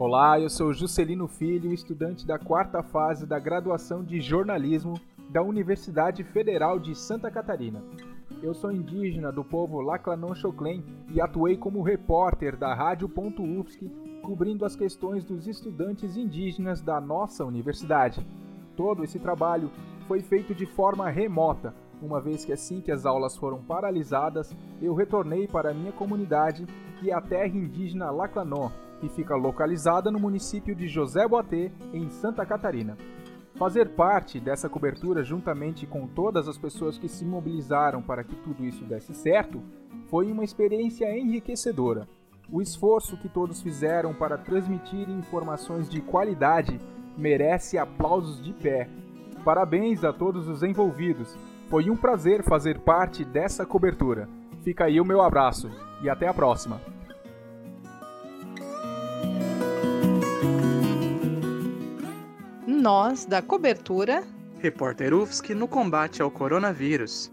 Olá, eu sou Juscelino Filho, estudante da quarta fase da graduação de jornalismo da Universidade Federal de Santa Catarina. Eu sou indígena do povo Laclanon Choclen e atuei como repórter da Rádio.UFSC, cobrindo as questões dos estudantes indígenas da nossa universidade. Todo esse trabalho foi feito de forma remota, uma vez que assim que as aulas foram paralisadas, eu retornei para a minha comunidade, que é a terra indígena Laclanon, que fica localizada no município de José Boatê, em Santa Catarina. Fazer parte dessa cobertura juntamente com todas as pessoas que se mobilizaram para que tudo isso desse certo foi uma experiência enriquecedora. O esforço que todos fizeram para transmitir informações de qualidade merece aplausos de pé. Parabéns a todos os envolvidos. Foi um prazer fazer parte dessa cobertura. Fica aí o meu abraço e até a próxima. Nós da cobertura Repórter UFSC no combate ao coronavírus.